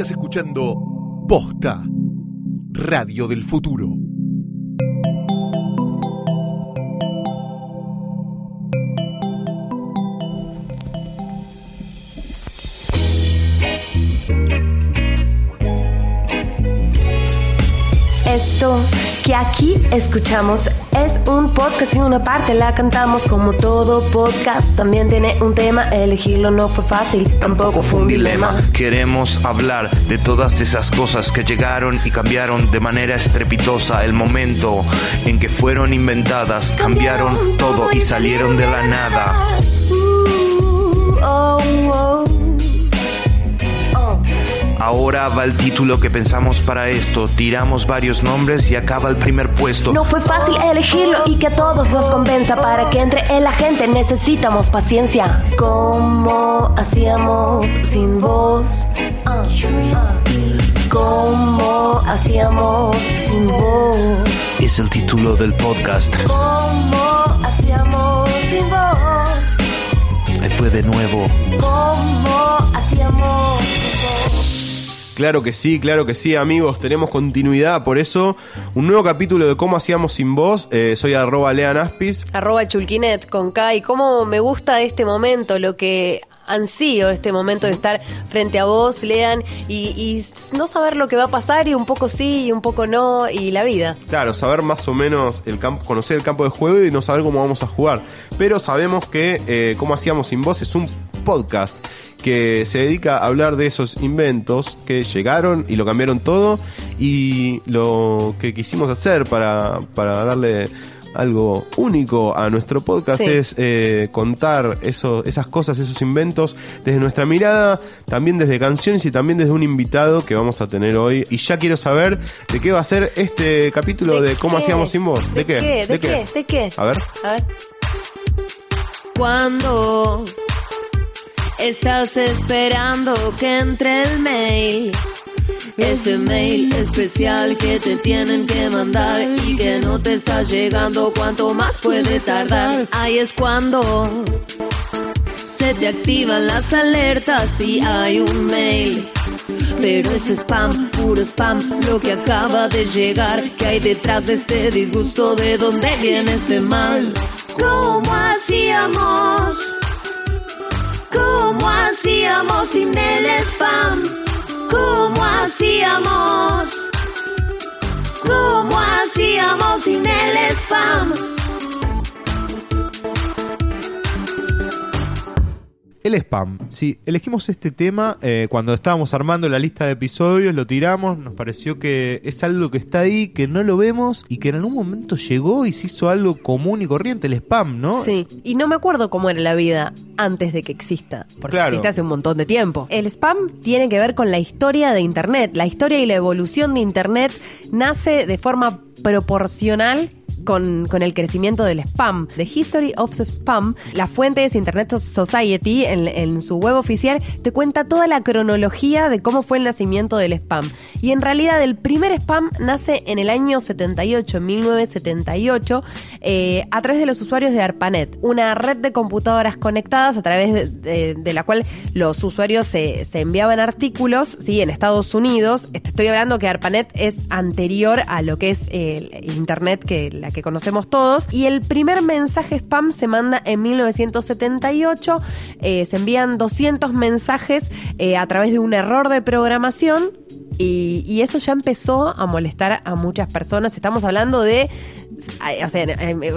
Estás escuchando Posta, Radio del Futuro. Esto que aquí escuchamos es un podcast y una parte la cantamos como todo podcast. También tiene un tema, elegirlo no fue fácil, tampoco fue un dilema. Queremos hablar de todas esas cosas que llegaron y cambiaron de manera estrepitosa el momento en que fueron inventadas, cambiaron todo y salieron de la nada. Ahora va el título que pensamos para esto, tiramos varios nombres y acaba el primer puesto. No fue fácil elegirlo y que a todos nos convenza para que entre en la gente necesitamos paciencia. ¿Cómo hacíamos sin voz? Ah, ah. ¿Cómo hacíamos sin voz? Es el título del podcast. ¿Cómo hacíamos sin voz? Ahí fue de nuevo. ¿Cómo hacíamos sin voz? Claro que sí, claro que sí, amigos. Tenemos continuidad, por eso un nuevo capítulo de cómo hacíamos sin voz. Eh, soy arroba leanaspis. Arroba Chulquinet con K. Y cómo me gusta este momento, lo que ansío este momento de estar frente a vos, lean, y, y no saber lo que va a pasar, y un poco sí, y un poco no, y la vida. Claro, saber más o menos el campo, conocer el campo de juego y no saber cómo vamos a jugar. Pero sabemos que eh, cómo hacíamos sin voz es un podcast que se dedica a hablar de esos inventos que llegaron y lo cambiaron todo y lo que quisimos hacer para, para darle algo único a nuestro podcast Sí. es eh, contar eso, esas cosas, esos inventos desde nuestra mirada, también desde canciones y también desde un invitado que vamos a tener hoy. Y ya quiero saber de qué va a ser este capítulo de, cómo hacíamos sin voz. ¿De, qué? ¿De qué? ¿De qué? A ver. A ver. Cuando estás esperando que entre el mail, ese mail especial que te tienen que mandar y que no te está llegando, cuanto más puede tardar. Ahí es cuando se te activan las alertas y hay un mail. Pero es spam, puro spam, lo que acaba de llegar. Que hay detrás de este disgusto? ¿De dónde viene este mal? ¿Cómo hacíamos? ¿Cómo hacíamos sin el spam? ¿Cómo hacíamos? ¿Cómo hacíamos sin el spam? El spam. Sí, elegimos este tema eh, cuando estábamos armando la lista de episodios, lo tiramos, nos pareció que es algo que está ahí, que no lo vemos y que en algún momento llegó y se hizo algo común y corriente, el spam, ¿no? Sí, y no me acuerdo cómo era la vida antes de que exista, porque Claro. existe hace un montón de tiempo. El spam tiene que ver con la historia de Internet. La historia y la evolución de Internet nace de forma proporcional con, con el crecimiento del spam. The History of Spam, la fuente es Internet Society, en, en su web oficial, te cuenta toda la cronología de cómo fue el nacimiento del spam. Y en realidad el primer spam nace en el año 78, en 1978, eh, a través de los usuarios de ARPANET, una red de computadoras conectadas a través de, de- la cual los usuarios se, se enviaban artículos, ¿sí? En Estados Unidos. Estoy hablando que ARPANET es anterior a lo que es el Internet que la que conocemos todos. Y el primer mensaje spam se manda en 1978. Eh, se envían 200 mensajes eh, a través de un error de programación. Y, y eso ya empezó a molestar a muchas personas. Estamos hablando de, o sea,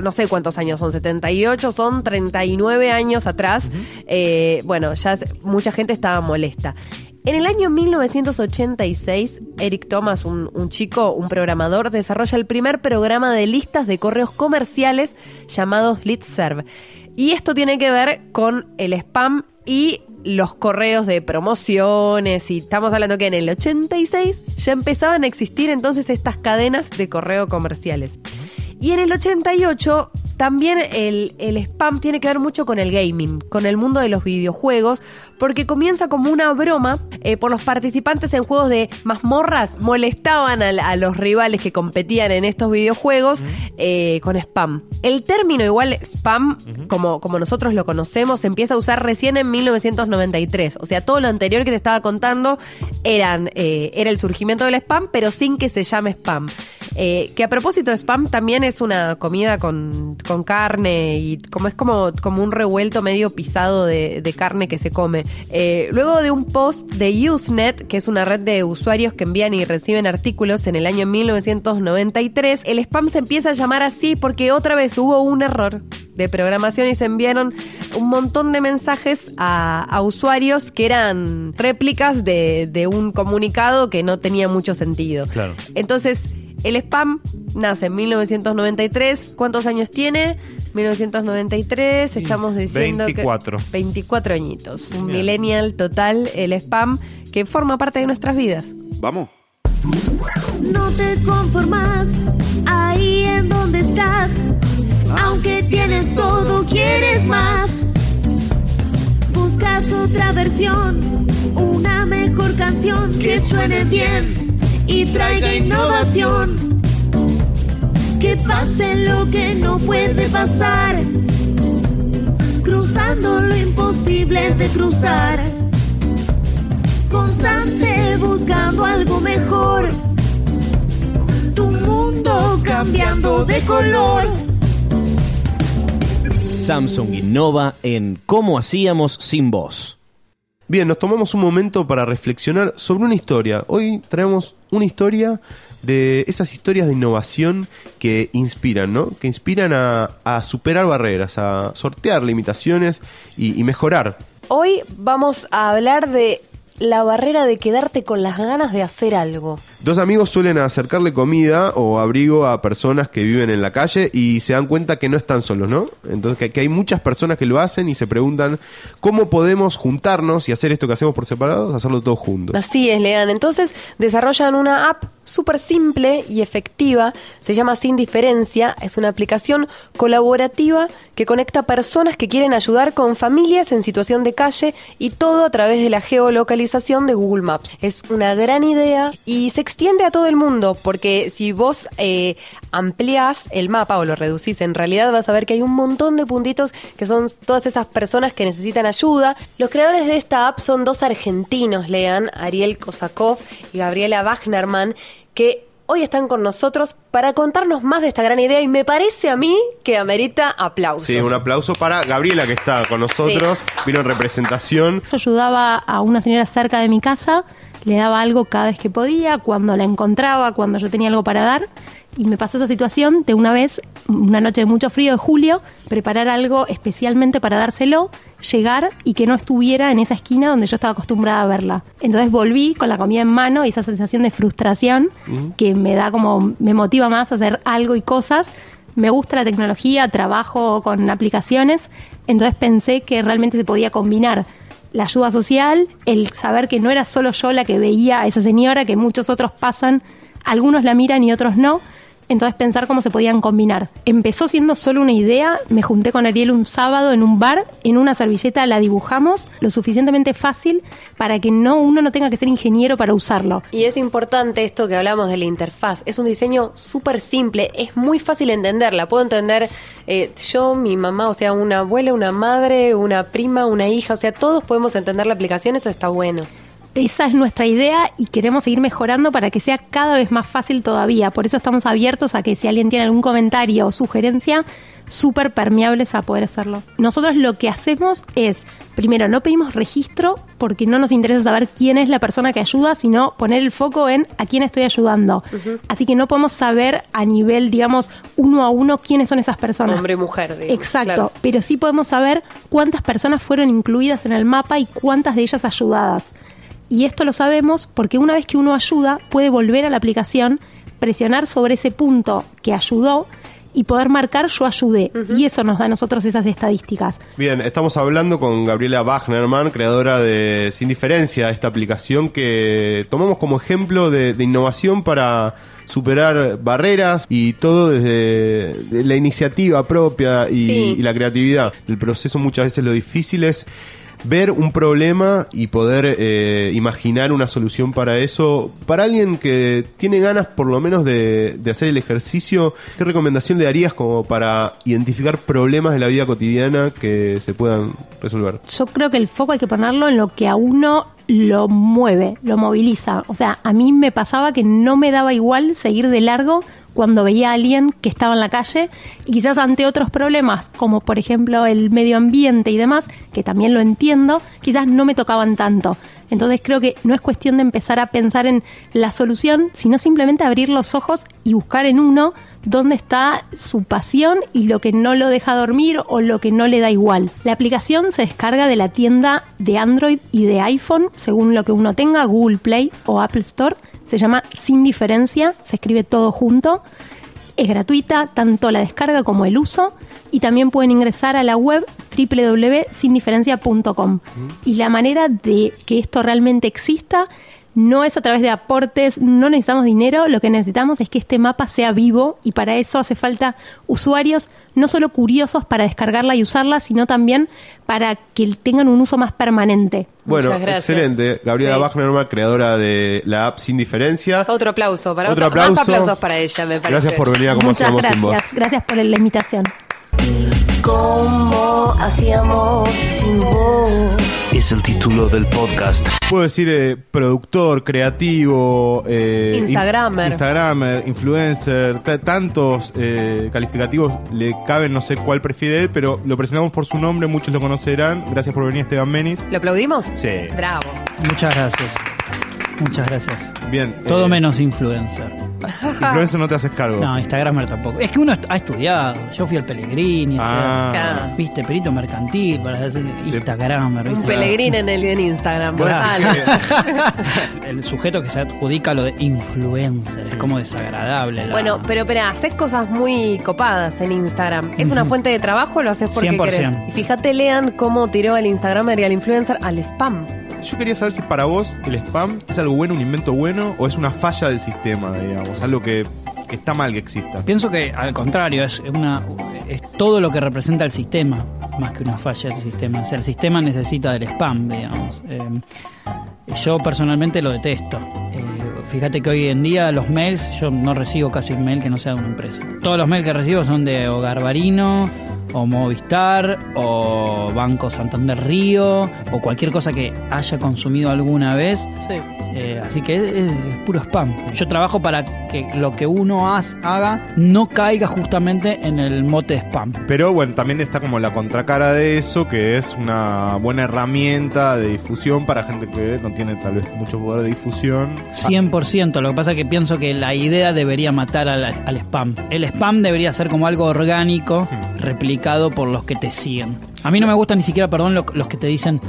no sé cuántos años son, 78, son 39 años atrás. Eh, bueno, ya mucha gente estaba molesta. En el año 1986, Eric Thomas, un, chico, un programador, desarrolla el primer programa de listas de correos comerciales llamados Listserv. Y esto tiene que ver con el spam y los correos de promociones. Y estamos hablando que en el 86 ya empezaban a existir entonces estas cadenas de correo comerciales. Y en el 88 también el, el spam tiene que ver mucho con el gaming, con el mundo de los videojuegos, porque comienza como una broma eh, por los participantes en juegos de mazmorras, molestaban a, los rivales que competían en estos videojuegos eh, con spam. El término igual spam, como, como nosotros lo conocemos, se empieza a usar recién en 1993. O sea, todo lo anterior que te estaba contando eran, eh, era el surgimiento del spam, pero sin que se llame spam. Eh, que a propósito de spam también es una comida con, con carne y como es como, como un revuelto medio pisado de, de carne que se come. Eh, luego de un post de Usenet, que es una red de usuarios que envían y reciben artículos en el año 1993, el spam se empieza a llamar así porque otra vez hubo un error de programación y se enviaron un montón de mensajes a, a usuarios que eran réplicas de, de un comunicado que no tenía mucho sentido. Claro. Entonces, el spam nace en 1993. ¿Cuántos años tiene? 1993, estamos diciendo 24. que 24 añitos. Un Bien. millennial total, el spam que forma parte de nuestras vidas. Vamos. No te conformas ahí en donde estás. Aunque tienes todo, quieres más. Buscas otra versión, una mejor canción que suene bien y traiga innovación. Que pase lo que no puede pasar. Cruzando lo imposible de cruzar constante buscando algo mejor. Tu mundo cambiando de color. Samsung innova en cómo hacíamos sin voz. Bien, nos tomamos un momento para reflexionar sobre una historia. Hoy traemos una historia de esas historias de innovación que inspiran, ¿no? Que inspiran a, superar barreras, a sortear limitaciones y mejorar. Hoy vamos a hablar de la barrera de quedarte con las ganas de hacer algo. Dos amigos suelen acercarle comida o abrigo a personas que viven en la calle y se dan cuenta que no están solos, ¿no? Entonces que, hay muchas personas que lo hacen y se preguntan cómo podemos juntarnos y hacer esto que hacemos por separados, hacerlo todos juntos. Así es, Lean. Entonces desarrollan una app súper simple y efectiva. Se llama Sin Diferencia. Es una aplicación colaborativa que conecta personas que quieren ayudar con familias en situación de calle y todo a través de la geolocalización de Google Maps. Es una gran idea y se extiende a todo el mundo porque si vos eh, ampliás el mapa o lo reducís, en realidad vas a ver que hay un montón de puntitos que son todas esas personas que necesitan ayuda. Los creadores de esta app son dos argentinos, lean, Ariel Kosakov y Gabriela Wagnerman, que hoy están con nosotros para contarnos más de esta gran idea y me parece a mí que amerita aplausos. Sí, un aplauso para Gabriela que está con nosotros, vino en representación. Yo ayudaba a una señora cerca de mi casa, le daba algo cada vez que podía, cuando la encontraba, cuando yo tenía algo para dar. Y me pasó esa situación de una vez, una noche de mucho frío de julio, preparar algo especialmente para dárselo, llegar y que no estuviera en esa esquina donde yo estaba acostumbrada a verla. Entonces volví con la comida en mano y esa sensación de frustración que me da como, me motiva más a hacer algo y cosas. Me gusta la tecnología, trabajo con aplicaciones, entonces pensé que realmente se podía combinar la ayuda social, el saber que no era solo yo la que veía a esa señora, que muchos otros pasan, algunos la miran y otros no. Entonces pensar cómo se podían combinar. Empezó siendo solo una idea, me junté con Ariel un sábado en un bar, en una servilleta la dibujamos lo suficientemente fácil para que no uno no tenga que ser ingeniero para usarlo. Y es importante esto que hablamos de la interfaz. Es un diseño súper simple, es muy fácil entenderla. Puedo entender eh, yo, mi mamá, o sea, una abuela, una madre, una prima, una hija, o sea, todos podemos entender la aplicación, eso está bueno. Esa es nuestra idea y queremos seguir mejorando para que sea cada vez más fácil todavía. Por eso estamos abiertos a que si alguien tiene algún comentario o sugerencia, súper permeables a poder hacerlo. Nosotros lo que hacemos es, primero, no pedimos registro porque no nos interesa saber quién es la persona que ayuda, sino poner el foco en a quién estoy ayudando. Así que no podemos saber a nivel, digamos, uno a uno quiénes son esas personas. Hombre y mujer, digamos, Exacto, claro. pero sí podemos saber cuántas personas fueron incluidas en el mapa y cuántas de ellas ayudadas. Y esto lo sabemos porque una vez que uno ayuda, puede volver a la aplicación, presionar sobre ese punto que ayudó y poder marcar yo ayudé. Y eso nos da a nosotros esas estadísticas. Bien, estamos hablando con Gabriela Wagnerman, creadora de Sin Diferencia, esta aplicación que tomamos como ejemplo de, de innovación para superar barreras y todo desde de la iniciativa propia y, Sí. y la creatividad. El proceso muchas veces lo difícil es ver un problema y poder eh, imaginar una solución para eso. Para alguien que tiene ganas por lo menos de, de hacer el ejercicio, ¿qué recomendación le darías como para identificar problemas de la vida cotidiana que se puedan resolver? Yo creo que el foco hay que ponerlo en lo que a uno lo mueve, lo moviliza. O sea, a mí me pasaba que no me daba igual seguir de largo cuando veía a alguien que estaba en la calle y quizás ante otros problemas, como por ejemplo el medio ambiente y demás, que también lo entiendo, quizás no me tocaban tanto. Entonces creo que no es cuestión de empezar a pensar en la solución, sino simplemente abrir los ojos y buscar en uno dónde está su pasión y lo que no lo deja dormir o lo que no le da igual. La aplicación se descarga de la tienda de Android y de iPhone, según lo que uno tenga, Google Play o Apple Store. Se llama Sin Diferencia, se escribe todo junto. Es gratuita, tanto la descarga como el uso. Y también pueden ingresar a la web www.sindiferencia.com. Y la manera de que esto realmente exista no es a través de aportes, no necesitamos dinero, lo que necesitamos es que este mapa sea vivo y para eso hace falta usuarios no solo curiosos para descargarla y usarla, sino también para que tengan un uso más permanente. Bueno, gracias. excelente. Gabriela Sí. Wagnerman, creadora de la app Sin Diferencia. Otro aplauso para Otro otro- más aplauso. aplausos para ella, me parece. Gracias por venir a Como Muchas Hacíamos Sin Voz. gracias, gracias por la invitación. ¿Cómo hacíamos sin vos? Es el título del podcast. Puedo decir eh, productor, creativo, eh, Instagramer. in- Instagramer, influencer, ta- tantos eh, calificativos le caben, no sé cuál prefiere él, pero lo presentamos por su nombre, muchos lo conocerán. Gracias por venir, Esteban Menis. ¿Lo aplaudimos? Sí. Bravo. Muchas gracias. Muchas gracias. Bien. Todo eh, menos influencer. Influencer no te haces cargo. No, Instagramer tampoco. Es que uno est- ha estudiado. Yo fui al Pellegrini, o sea, Ah. Claro. viste, perito mercantil para hacer Instagramer. Un pelegrín en el en Instagram. Claro. El sujeto que se adjudica lo de influencer. Es como desagradable. la- Bueno, pero espera, haces cosas muy copadas en Instagram. ¿Es una fuente de trabajo o lo haces porque 100%. querés? Y fíjate, lean cómo tiró al Instagramer y al influencer al spam. Yo quería saber si para vos el spam es algo bueno, un invento bueno, o es una falla del sistema, digamos, algo que, que está mal que exista. Pienso que al contrario, es una es todo lo que representa el sistema, más que una falla del sistema. O sea, el sistema necesita del spam, digamos. Eh, yo personalmente lo detesto. Eh, fíjate que hoy en día los mails, yo no recibo casi un mail que no sea de una empresa. Todos los mails que recibo son de o Garbarino, o Movistar, o Banco Santander Río, o cualquier cosa que haya consumido alguna vez. Sí. Eh, así que es, es puro spam. Yo trabajo para que lo que uno haz- haga no caiga justamente en el mote spam. Pero bueno, también está como la contracara de eso, que es una buena herramienta de difusión para gente que no tiene tal vez mucho poder de difusión. 100%. Lo que pasa es que pienso que la idea debería matar al, al spam. El spam debería ser como algo orgánico, por los que te siguen. A mí no me gusta ni siquiera, perdón, lo- los que te dicen,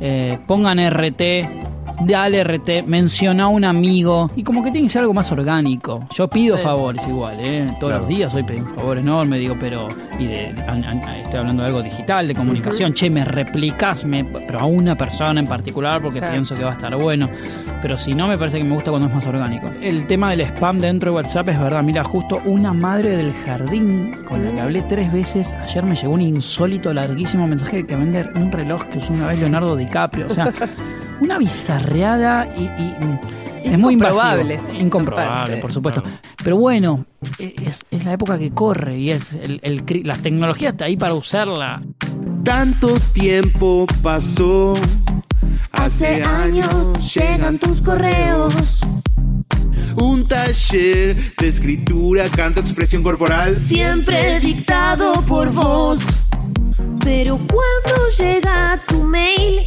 eh, pongan RT, dale RT, menciona a un amigo. Y como que tiene que ser algo más orgánico. Yo pido Sí. favores igual, ¿eh? Todos Claro. los días hoy pedí un favor enorme, digo, pero... Y de, estoy hablando de algo digital, de comunicación. Che, me replicas, me, pero a una persona en particular porque Claro. pienso que va a estar bueno. Pero si no, me parece que me gusta cuando es más orgánico. El tema del spam dentro de WhatsApp es verdad. Mira, justo una madre del jardín con la que hablé tres veces. Ayer me llegó un insólito, larguísimo mensaje de que vender un reloj que usó una vez Leonardo DiCaprio. O sea, una bizarreada y. y, mm, es muy invasivo. Incomprobable. Por supuesto. Pero bueno, e- es, es la época que corre y es el, el la tecnología está ahí para usarla. Tanto tiempo pasó. Hace años llegan tus correos. Un taller de escritura, canto, expresión corporal. Siempre dictado por vos. Pero cuando llega tu mail,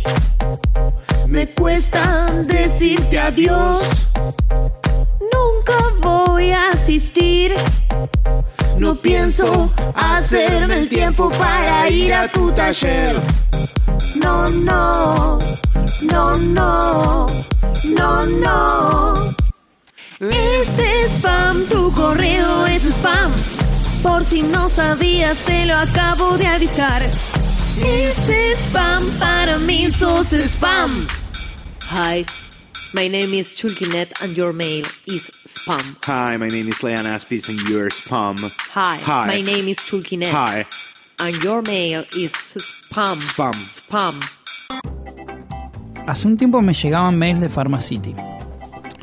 me cuesta decirte adiós. Nunca voy a asistir. No pienso hacerme el tiempo para ir a tu taller. No, no, no, no, no, no. Es spam, tu correo es spam. Por si no sabías, te lo acabo de avisar. Es spam, para mí sos spam. Hi, my name is Chulkinet and your mail is spam. Hi, my name is Leon Aspis and you're spam. Hi, Hi. my name is Chulkinet Hi, and your mail is spam. spam. Spam. Hace un tiempo me llegaban mails de Pharmacity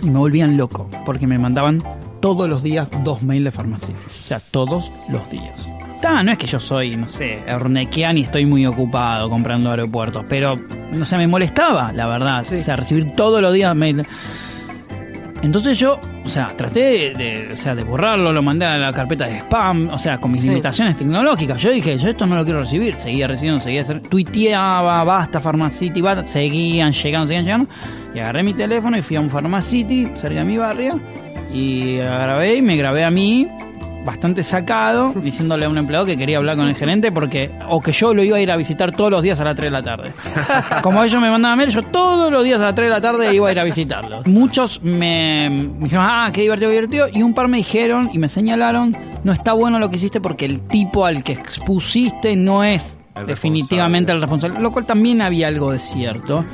y me volvían loco porque me mandaban todos los días dos mails de Pharmacity. O sea, todos los días. No es que yo soy, no sé, Ernequian y estoy muy ocupado comprando aeropuertos, pero, no sé, me molestaba, la verdad. O sea, recibir todos los días mails. Entonces yo, o sea, traté de, de- o sea, de borrarlo, lo mandé a la carpeta de spam, o sea, con mis Sí. limitaciones tecnológicas. Yo dije, yo esto no lo quiero recibir. Seguía recibiendo, seguía hacer, tuiteaba, basta, Pharmacity, basta, seguían llegando, seguían llegando. Y agarré mi teléfono y fui a un Pharmacity cerca de mi barrio y grabé y me grabé a mí bastante sacado, diciéndole a un empleado que quería hablar con el gerente porque o que yo lo iba a ir a visitar todos los días a las 3 de la tarde. Como ellos me mandaban mail, yo todos los días a las 3 de la tarde iba a ir a visitarlos. Muchos me, me dijeron, ah, qué divertido, qué divertido. Y un par me dijeron y me señalaron, no está bueno lo que hiciste porque el tipo al que expusiste no es El definitivamente el responsable. Lo cual también había algo de cierto.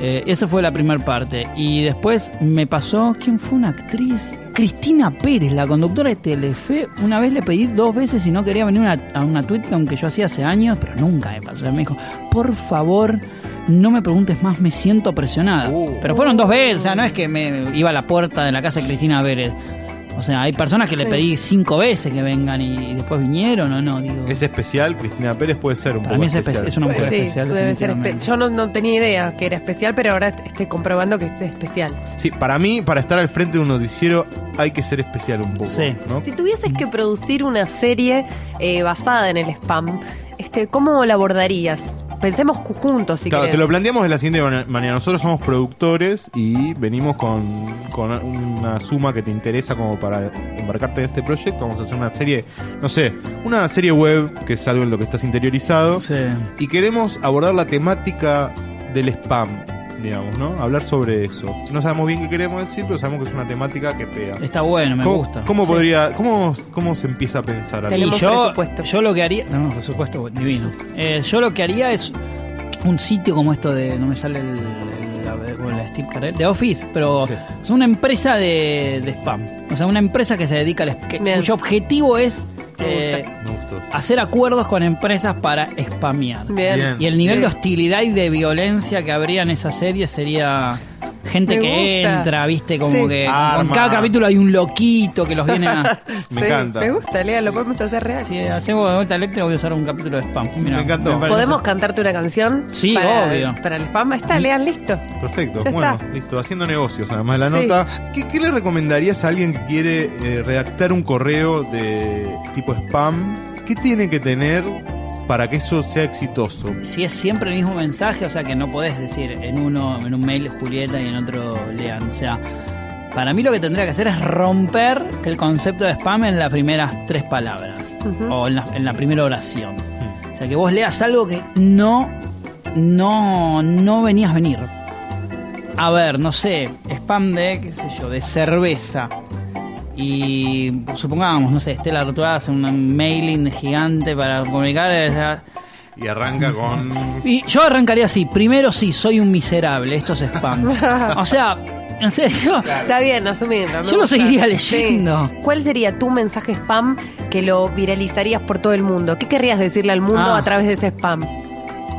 Eh, esa fue la primera parte. Y después me pasó, ¿quién fue una actriz? Cristina Pérez, la conductora de Telefe. Una vez le pedí dos veces si no quería venir una- a una TwitCon que yo hacía hace años, pero nunca me pasó. Me dijo, por favor, no me preguntes más, me siento presionada. Pero fueron dos veces, o sea, no es que me iba a la puerta de la casa de Cristina Pérez. O sea, hay personas que le pedí cinco veces que vengan y, y después vinieron o no. Digo, Es especial, Cristina Pérez puede ser un Para poco mí es, espe- especial. es una mujer Sí, especial. debe ser espe- definitivamente. Yo no, no tenía idea que era especial, pero ahora estoy comprobando que es especial. Sí, para mí, para estar al frente de un noticiero hay que ser especial un poco. Sí. ¿no? Si tuvieses que producir una serie eh, basada en el spam, este, ¿cómo la abordarías? Pensemos juntos, si Claro, querés. te lo planteamos de la siguiente man- manera. Nosotros somos productores y venimos con, con una suma que te interesa como para embarcarte en este proyecto. Vamos a hacer una serie, no sé, una serie web que es algo en lo que estás interiorizado. Sí. Y queremos abordar la temática del spam, digamos, ¿no? Hablar sobre eso. No sabemos bien qué queremos decir, pero sabemos que es una temática que pega. Está bueno, me ¿Cómo, gusta. ¿Cómo Sí. podría, cómo, cómo se empieza a pensar? Y yo, yo lo que haría. Tenemos presupuesto divino. Eh, yo lo que haría es un sitio como esto de. No me sale el. el- la, bueno, la Steve Carell, de Office, pero Sí. es una empresa de, de spam. O sea, una empresa que se dedica al. que- cuyo objetivo es. Eh, Me gustó. hacer acuerdos con empresas para spamear. Bien. Bien. Y el nivel de hostilidad y de violencia que habría en esa serie sería gente Me que gusta. entra, viste, como Sí. que con Arma. cada capítulo hay un loquito que los viene a... Me Sí, encanta. Me gusta, Lea, lo podemos hacer real. Si hacemos de vuelta eléctrica voy a usar un capítulo de spam. Mira, Me encantó. parece- ¿Podemos cantarte una canción? Sí, para, obvio. Para el spam. Ahí Está, lean, listo. Perfecto, Ya bueno, está. listo. Haciendo negocios, además de la Sí. nota. ¿Qué, qué le recomendarías a alguien que quiere eh, redactar un correo de tipo spam? ¿Qué tiene que tener para que eso sea exitoso? Si es siempre el mismo mensaje, o sea que no podés decir en uno, en un mail Julieta y en otro Lean. O sea, para mí lo que tendría que hacer es romper el concepto de spam en las primeras tres palabras. O en la, en la primera oración. O sea, que vos leas algo que no, no, no venías a venir. A ver, no sé, spam de, qué sé yo, de cerveza. Y supongamos, no sé, Estela Artois hace un mailing gigante para comunicar. o sea, Y arranca con. y yo arrancaría así. Primero sí, soy un miserable. Esto es spam. o sea, en serio. Está bien, asumirlo. me Yo lo seguiría leyendo. Sí. ¿Cuál sería tu mensaje spam que lo viralizarías por todo el mundo? ¿Qué querrías decirle al mundo Ah. a través de ese spam?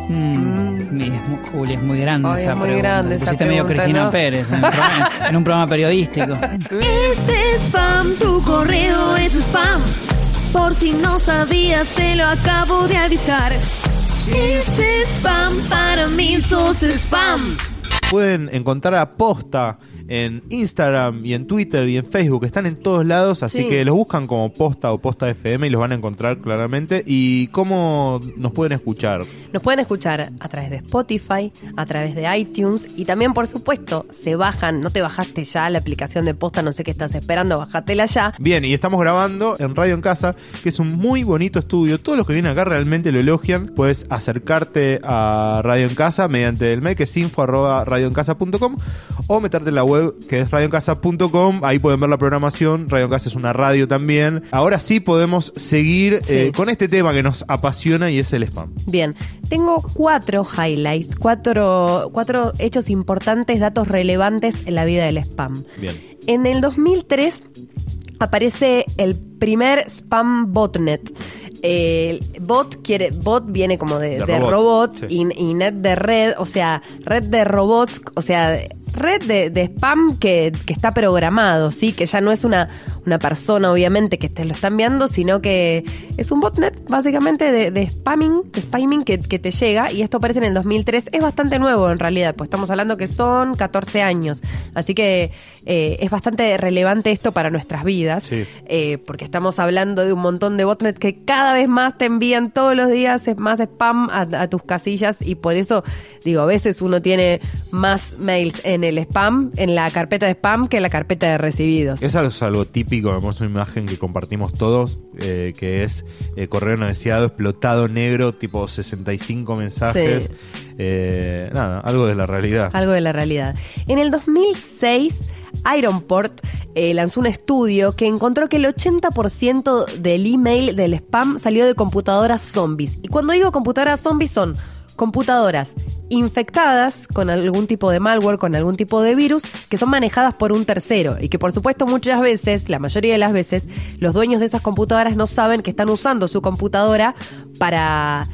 Mm, y es muy, Juli, es muy grande Ay, esa es muy pregunta. grande esa Pusiste medio pregunta, Cristina ¿no? Pérez en un, programa, en un programa periodístico. Es spam, tu correo es spam. Por si no sabías, te lo acabo de avisar. Es spam, para mí sos spam. Pueden encontrar a Posta en Instagram y en Twitter y en Facebook. Están en todos lados, así Sí. que los buscan como Posta o Posta FM y los van a encontrar claramente. ¿Y cómo nos pueden escuchar? Nos pueden escuchar a través de Spotify, a través de iTunes y también, por supuesto, se bajan. No te bajaste ya la aplicación de posta, no sé qué estás esperando, bájatela ya. Bien, y estamos grabando en Radio en Casa, que es un muy bonito estudio. Todos los que vienen acá realmente lo elogian. Puedes acercarte a Radio en Casa mediante el mail que es info arroba radioencasa.com o meterte en la web web que es radiocasa.com. Ahí pueden ver la programación. Radio Casa es una radio también. Ahora sí podemos seguir Sí. eh, con este tema que nos apasiona y es el spam. Bien, tengo cuatro highlights, cuatro, cuatro hechos importantes, datos relevantes en la vida del spam. Bien. En el 2003 aparece el primer spam botnet. El bot quiere bot viene como de, De de robot, robot, sí. y, y net de red, o sea, red de robots, o sea, red de, de spam que, que está programado, sí, que ya no es una, una persona obviamente que te lo está enviando, sino que es un botnet básicamente de, de spamming, de spamming que, que te llega y esto aparece en el 2003, es bastante nuevo en realidad, pues estamos hablando que son 14 años, así que eh, es bastante relevante esto para nuestras vidas, Sí. eh, porque estamos hablando de un montón de botnets que cada vez más te envían todos los días más spam a, a tus casillas y por eso digo, a veces uno tiene más mails en el spam, en la carpeta de spam que en la carpeta de recibidos. Es algo, es algo típico, vemos una imagen que compartimos todos, eh, que es eh, correo no deseado, explotado negro, tipo 65 mensajes. Sí. Eh, nada, algo de la realidad. Algo de la realidad. En el 2006, Ironport eh, lanzó un estudio que encontró que el 80% del email del spam salió de computadoras zombies. Y cuando digo computadoras zombies son computadoras infectadas con algún tipo de malware, con algún tipo de virus, que son manejadas por un tercero. Y que por supuesto muchas veces, la mayoría de las veces, los dueños de esas computadoras no saben que están usando su computadora para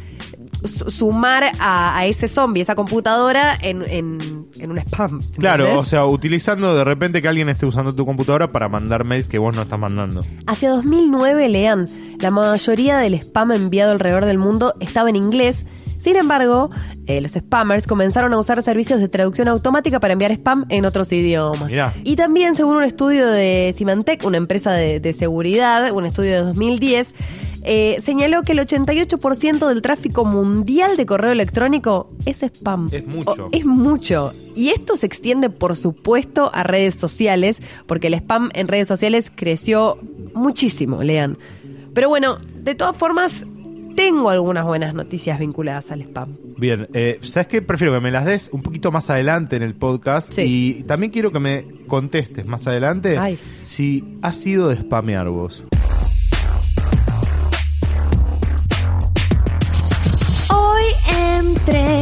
su- sumar a, a ese zombie, esa computadora, en, en- en un spam. Claro, o sea, utilizando de repente que alguien esté usando tu computadora para mandar mails que vos no estás mandando. Hacia 2009, lean, la mayoría del spam enviado alrededor del mundo estaba en inglés. Sin embargo, eh, los spammers comenzaron a usar servicios de traducción automática para enviar spam en otros idiomas. Mirá. Y también, según un estudio de Symantec, una empresa de, de seguridad, un estudio de 2010, eh, señaló que el 88% del tráfico mundial de correo electrónico es spam. Es mucho. O- es mucho. Y esto se extiende, por supuesto, a redes sociales, porque el spam en redes sociales creció muchísimo, lean. Pero bueno, de todas formas, tengo algunas buenas noticias vinculadas al spam. Bien, eh, ¿sabes qué? Prefiero que me las des un poquito más adelante en el podcast. Sí. Y también quiero que me contestes más adelante Ay. si has sido de spamear vos. Hoy entré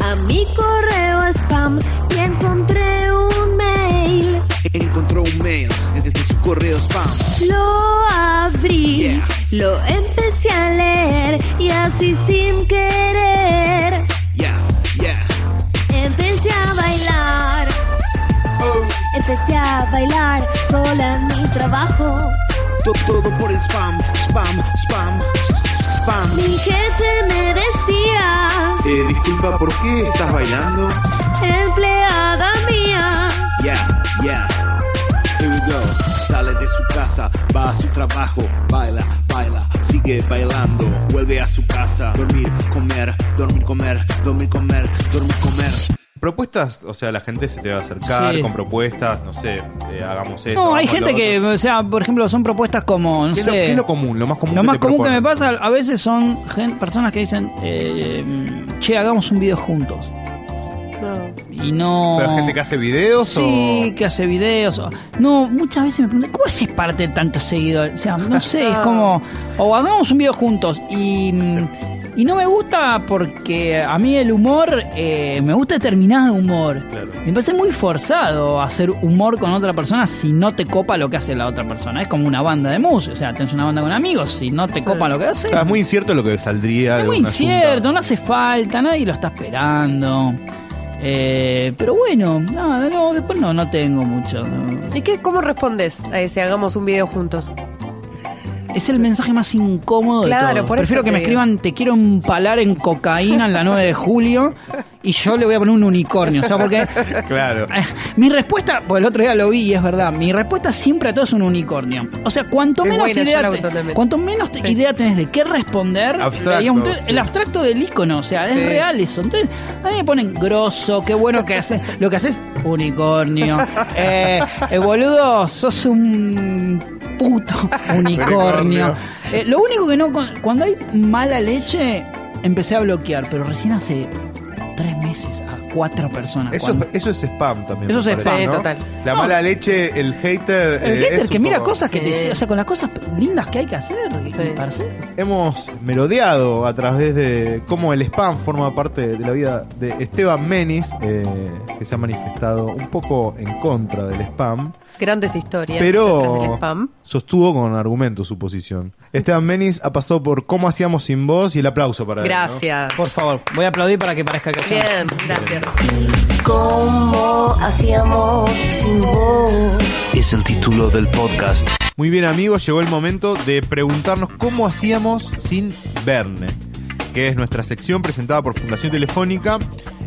a mi correo spam y encontré un mail. Encontró un mail desde su correo spam. Lo abrí, lo empecé a leer y así sin querer Yeah, yeah. empecé a bailar. Empecé a bailar sola en mi trabajo. To- Todo por el spam, spam, spam, spam. Mi jefe me decía, Eh, disculpa, ¿por qué estás bailando? empleada mía. Yeah, yeah. Go. Sale de su casa, va a su trabajo, baila, baila, sigue bailando, vuelve a su casa, dormir, comer, dormir, comer, dormir, comer, dormir, comer. Propuestas, o sea, la gente se te va a acercar Sí. con propuestas, no sé, eh, hagamos esto. No, hay hagamos gente lo que, otro. o sea, por ejemplo, son propuestas como, no ¿Qué, es lo, sé. qué es lo común? Lo más común Lo que más te común que me proponen? pasa a veces son gen- personas que dicen, eh, che, hagamos un video juntos. Y no. ¿Pero gente que hace videos Sí, o...? que hace videos. o- No, muchas veces me preguntan, ¿cómo haces parte de tantos seguidores? O sea, no sé, es como. O hagamos un video juntos. Y. mm, Y no me gusta porque a mí el humor, eh, me gusta determinado humor. Claro. Me parece muy forzado hacer humor con otra persona si no te copa lo que hace la otra persona. Es como una banda de música, o sea, tenés una banda con amigos, si no te copa lo que hace. Es muy incierto lo que saldría Es de muy incierto, no hace falta, nadie lo está esperando. Eh, pero bueno, nada, no, después no, no tengo mucho. no. ¿Y qué, cómo respondes a ese hagamos un video juntos? Es el mensaje más incómodo Claro, de todos. por Prefiero que me escriban te quiero empalar en cocaína en la 9 de julio y yo le voy a poner un unicornio. O sea, porque Claro. eh, mi respuesta, pues el otro día lo vi y es verdad, mi respuesta siempre a todo es un unicornio. O sea, cuanto menos buena, idea te- cuanto menos Sí. idea tenés de qué responder, Abstracto, digamos, sí. el abstracto del icono, o sea, es real eso. Entonces, a mí me ponen grosso, qué bueno que haces. Lo que haces, unicornio. Eh, eh, boludo, sos un puto unicornio. Eh, lo único que no. Cuando hay mala leche, empecé a bloquear, pero recién hace tres meses cuatro personas. Eso, Cuando- eso es spam también. Eso es parece, spam, ¿no? total. La No. mala leche, el hater. el eh, hater que mira poco- cosas que Sí. te. O sea, con las cosas lindas que hay que hacer. Sí. Hemos merodeado a través de cómo el spam forma parte de la vida de Esteban Menis, eh, que se ha manifestado un poco en contra del spam, Grandes historias. del pero spam. sostuvo con argumento su posición. Esteban Menis ha pasado por cómo hacíamos sin voz y el aplauso para él. ¿no? Gracias. Por favor, voy a aplaudir para que parezca que Bien, gracias. ¿Cómo hacíamos sin vos? Es el título del podcast. Muy bien amigos, llegó el momento de preguntarnos cómo hacíamos sin Verne, que es nuestra sección presentada por Fundación Telefónica,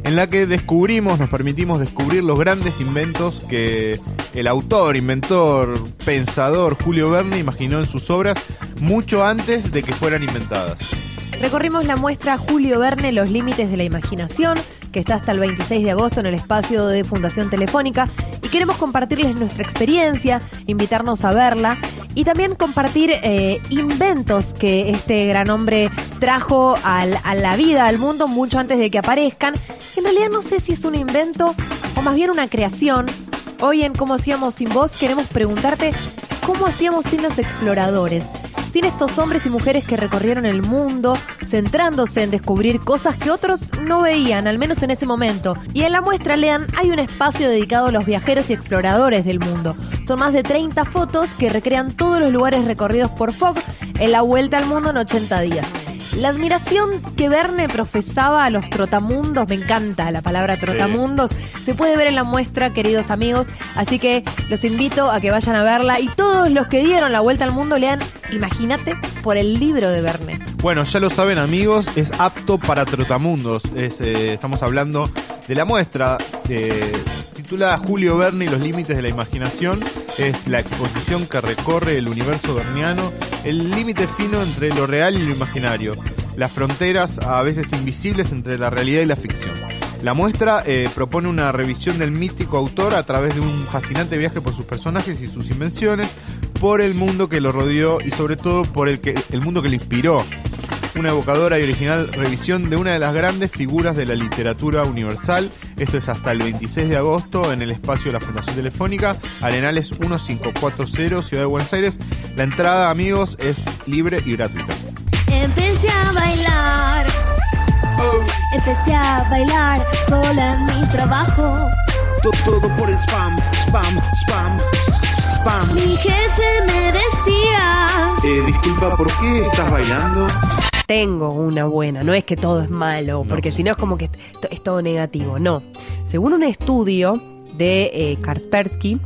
en la que descubrimos, nos permitimos descubrir los grandes inventos que el autor, inventor, pensador Julio Verne imaginó en sus obras mucho antes de que fueran inventadas. Recorrimos la muestra Julio Verne, Los Límites de la Imaginación, que está hasta el 26 de agosto en el espacio de Fundación Telefónica, y queremos compartirles nuestra experiencia, invitarnos a verla y también compartir eh, inventos que este gran hombre trajo al- a la vida, al mundo, mucho antes de que aparezcan. En realidad no sé si es un invento o más bien una creación. Hoy en Cómo hacíamos sin vos queremos preguntarte cómo hacíamos sin los exploradores sin estos hombres y mujeres que recorrieron el mundo, centrándose en descubrir cosas que otros no veían, al menos en ese momento. Y en la muestra, lean, hay un espacio dedicado a los viajeros y exploradores del mundo. Son más de 30 fotos que recrean todos los lugares recorridos por Fogg en la vuelta al mundo en 80 días. La admiración que Verne profesaba a los trotamundos, me encanta la palabra trotamundos, se puede ver en la muestra, queridos amigos, así que los invito a que vayan a verla y todos los que dieron la vuelta al mundo lean, imagínate, por el libro de Verne. Bueno, ya lo saben amigos, es apto para trotamundos. Es, eh, estamos hablando de la muestra eh, titulada Julio Verne y los límites de la imaginación. Es la exposición que recorre el universo verniano, el límite fino entre lo real y lo imaginario, las fronteras a veces invisibles entre la realidad y la ficción. La muestra eh, propone una revisión del mítico autor a través de un fascinante viaje por sus personajes y sus invenciones, por el mundo que lo rodeó y sobre todo por el, que, el mundo que le inspiró. Una evocadora y original revisión de una de las grandes figuras de la literatura universal. Esto es hasta el 26 de agosto en el espacio de la Fundación Telefónica, Arenales 1540, Ciudad de Buenos Aires. La entrada, amigos, es libre y gratuita. Empecé a bailar. Empecé a bailar sola en mi trabajo. Todo por el spam, spam, spam, spam. Mi jefe me decía. Eh, disculpa, ¿por qué estás bailando? Tengo una buena, no es que todo es malo, porque si no es como que es todo negativo, no. Según un estudio de eh, Kaspersky,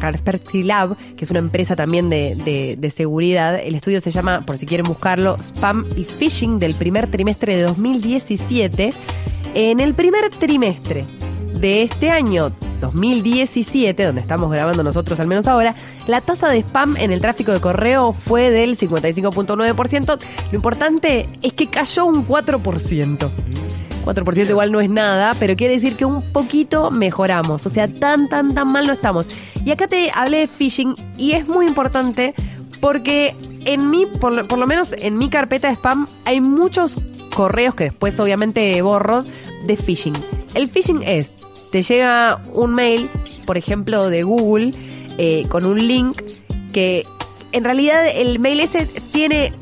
Kaspersky Lab, que es una empresa también de, de- de seguridad, el estudio se llama, por si quieren buscarlo, Spam y Phishing del primer trimestre de 2017. En el primer trimestre de este año 2017, donde estamos grabando nosotros al menos ahora, la tasa de spam en el tráfico de correo fue del 55.9%. Lo importante es que cayó un 4%. 4% igual no es nada, pero quiere decir que un poquito mejoramos. O sea, tan, tan, tan mal no estamos. Y acá te hablé de phishing y es muy importante porque en mí, por por lo menos en mi carpeta de spam, hay muchos correos que después obviamente borro de phishing. El phishing es, te llega un mail, por ejemplo, de Google, eh, con un link que en realidad el mail ese tiene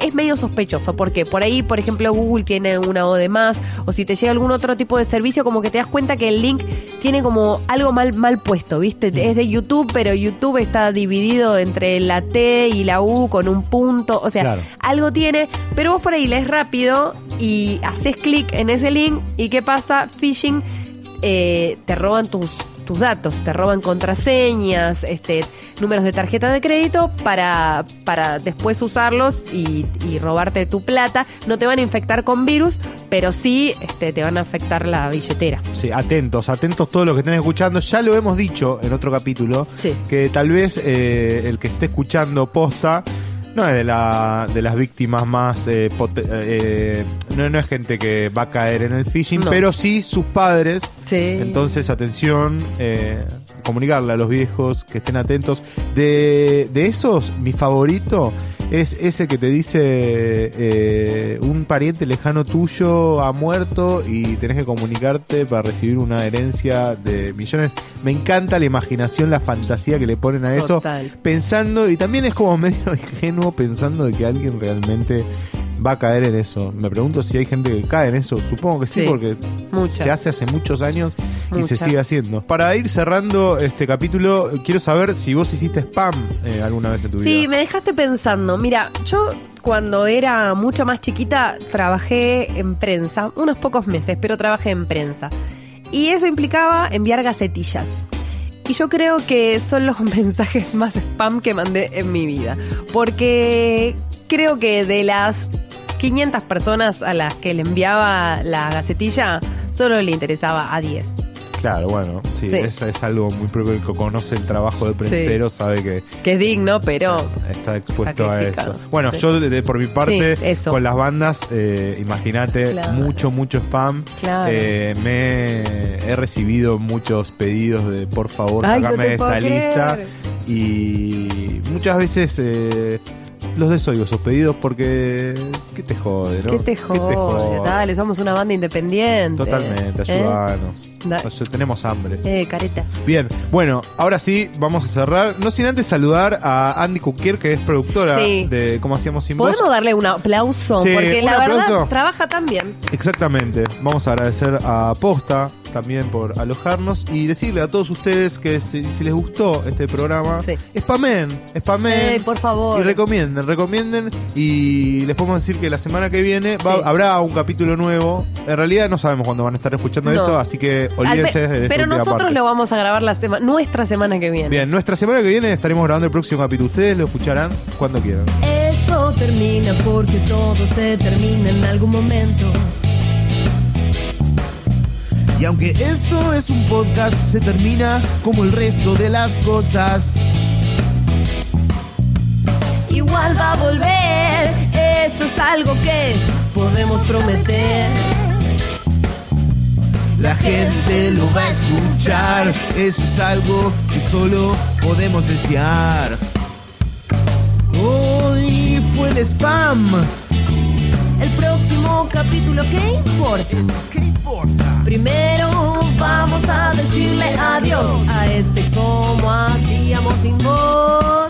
es medio sospechoso porque por ahí, por ejemplo, Google tiene una O de más o si te llega algún otro tipo de servicio como que te das cuenta que el link tiene como algo mal mal puesto, ¿viste? Es de YouTube, pero YouTube está dividido entre la T y la U con un punto, o sea, Claro. algo tiene, pero vos por ahí lees rápido y haces clic en ese link y ¿qué pasa? Phishing eh, te roban tus, tus datos, te roban contraseñas, este, números de tarjeta de crédito para, para después usarlos y, y robarte tu plata. No te van a infectar con virus, pero sí este, te van a afectar la billetera. Sí, atentos, atentos todos los que estén escuchando. Ya lo hemos dicho en otro capítulo, Sí. que tal vez eh, el que esté escuchando posta no es de, la, de las víctimas más... eh, eh, no, no es gente que va a caer en el phishing, No. pero sí sus padres. Sí. Entonces, atención, eh, comunicarle a los viejos que estén atentos. De, de esos, mi favorito es ese que te dice eh, un pariente lejano tuyo ha muerto y tenés que comunicarte para recibir una herencia de millones. Me encanta la imaginación, la fantasía que le ponen a eso, Total. pensando, y también es como medio ingenuo pensando de que alguien realmente va a caer en eso. Me pregunto si hay gente que cae en eso. Supongo que sí, Sí, porque mucha. se hace hace muchos años y se sigue haciendo. Para ir cerrando este capítulo, quiero saber si vos hiciste spam eh, alguna vez en tu Sí, vida. me dejaste pensando. Mira, yo cuando era mucho más chiquita trabajé en prensa, unos pocos meses, pero trabajé en prensa. Y eso implicaba enviar gacetillas. Y yo creo que son los mensajes más spam que mandé en mi vida. Porque creo que de las 500 personas a las que le enviaba la gacetilla, solo le interesaba a 10. Claro, bueno, sí, Sí. eso es algo muy propio. El que conoce el trabajo de prensero sabe que Que es digno, pero... está expuesto a eso. Bueno, Sí. yo de- de- por mi parte, eso. con las bandas, eh, imagínate, Claro. mucho, mucho spam. Claro. Eh, me he recibido muchos pedidos de por favor, Ay, sacame de esta lista. Y muchas veces eh, los desoigo esos pedidos porque. ¿Qué te jode, no? ¿Qué te jode? Dale, somos una banda independiente. Totalmente, ¿Eh? Da- Tenemos hambre. Eh, careta. Bien, bueno, ahora sí, vamos a cerrar. No sin antes saludar a Andy Cuquier, que es productora Sí. de Cómo Hacíamos Sin Voz. ¿Podemos darle un aplauso? Sí, Porque un la verdad trabaja tan bien. Exactamente. Vamos a agradecer a Posta también por alojarnos y decirle a todos ustedes que si, si les gustó este programa, Sí. spamen, spamen. Eh, por favor. Y recomienden, recomienden. Y les podemos decir que la semana que viene va- Sí. habrá un capítulo nuevo. En realidad no sabemos cuándo van a estar escuchando No. esto, así que olvídense pe- de Pero nosotros parte. lo vamos a grabar la sema- nuestra semana que viene. Bien, nuestra semana que viene estaremos grabando el próximo capítulo. Ustedes lo escucharán cuando quieran. Esto termina porque todo se termina en algún momento. Y aunque esto es un podcast, se termina como el resto de las cosas. Igual va a volver, eso es algo que podemos prometer. La gente lo va a escuchar, eso es algo que solo podemos desear. Hoy fue de spam. El próximo capítulo, ¿qué importa? ¿Qué importa? Primero vamos a decirle adiós a este como hacíamos sin voz.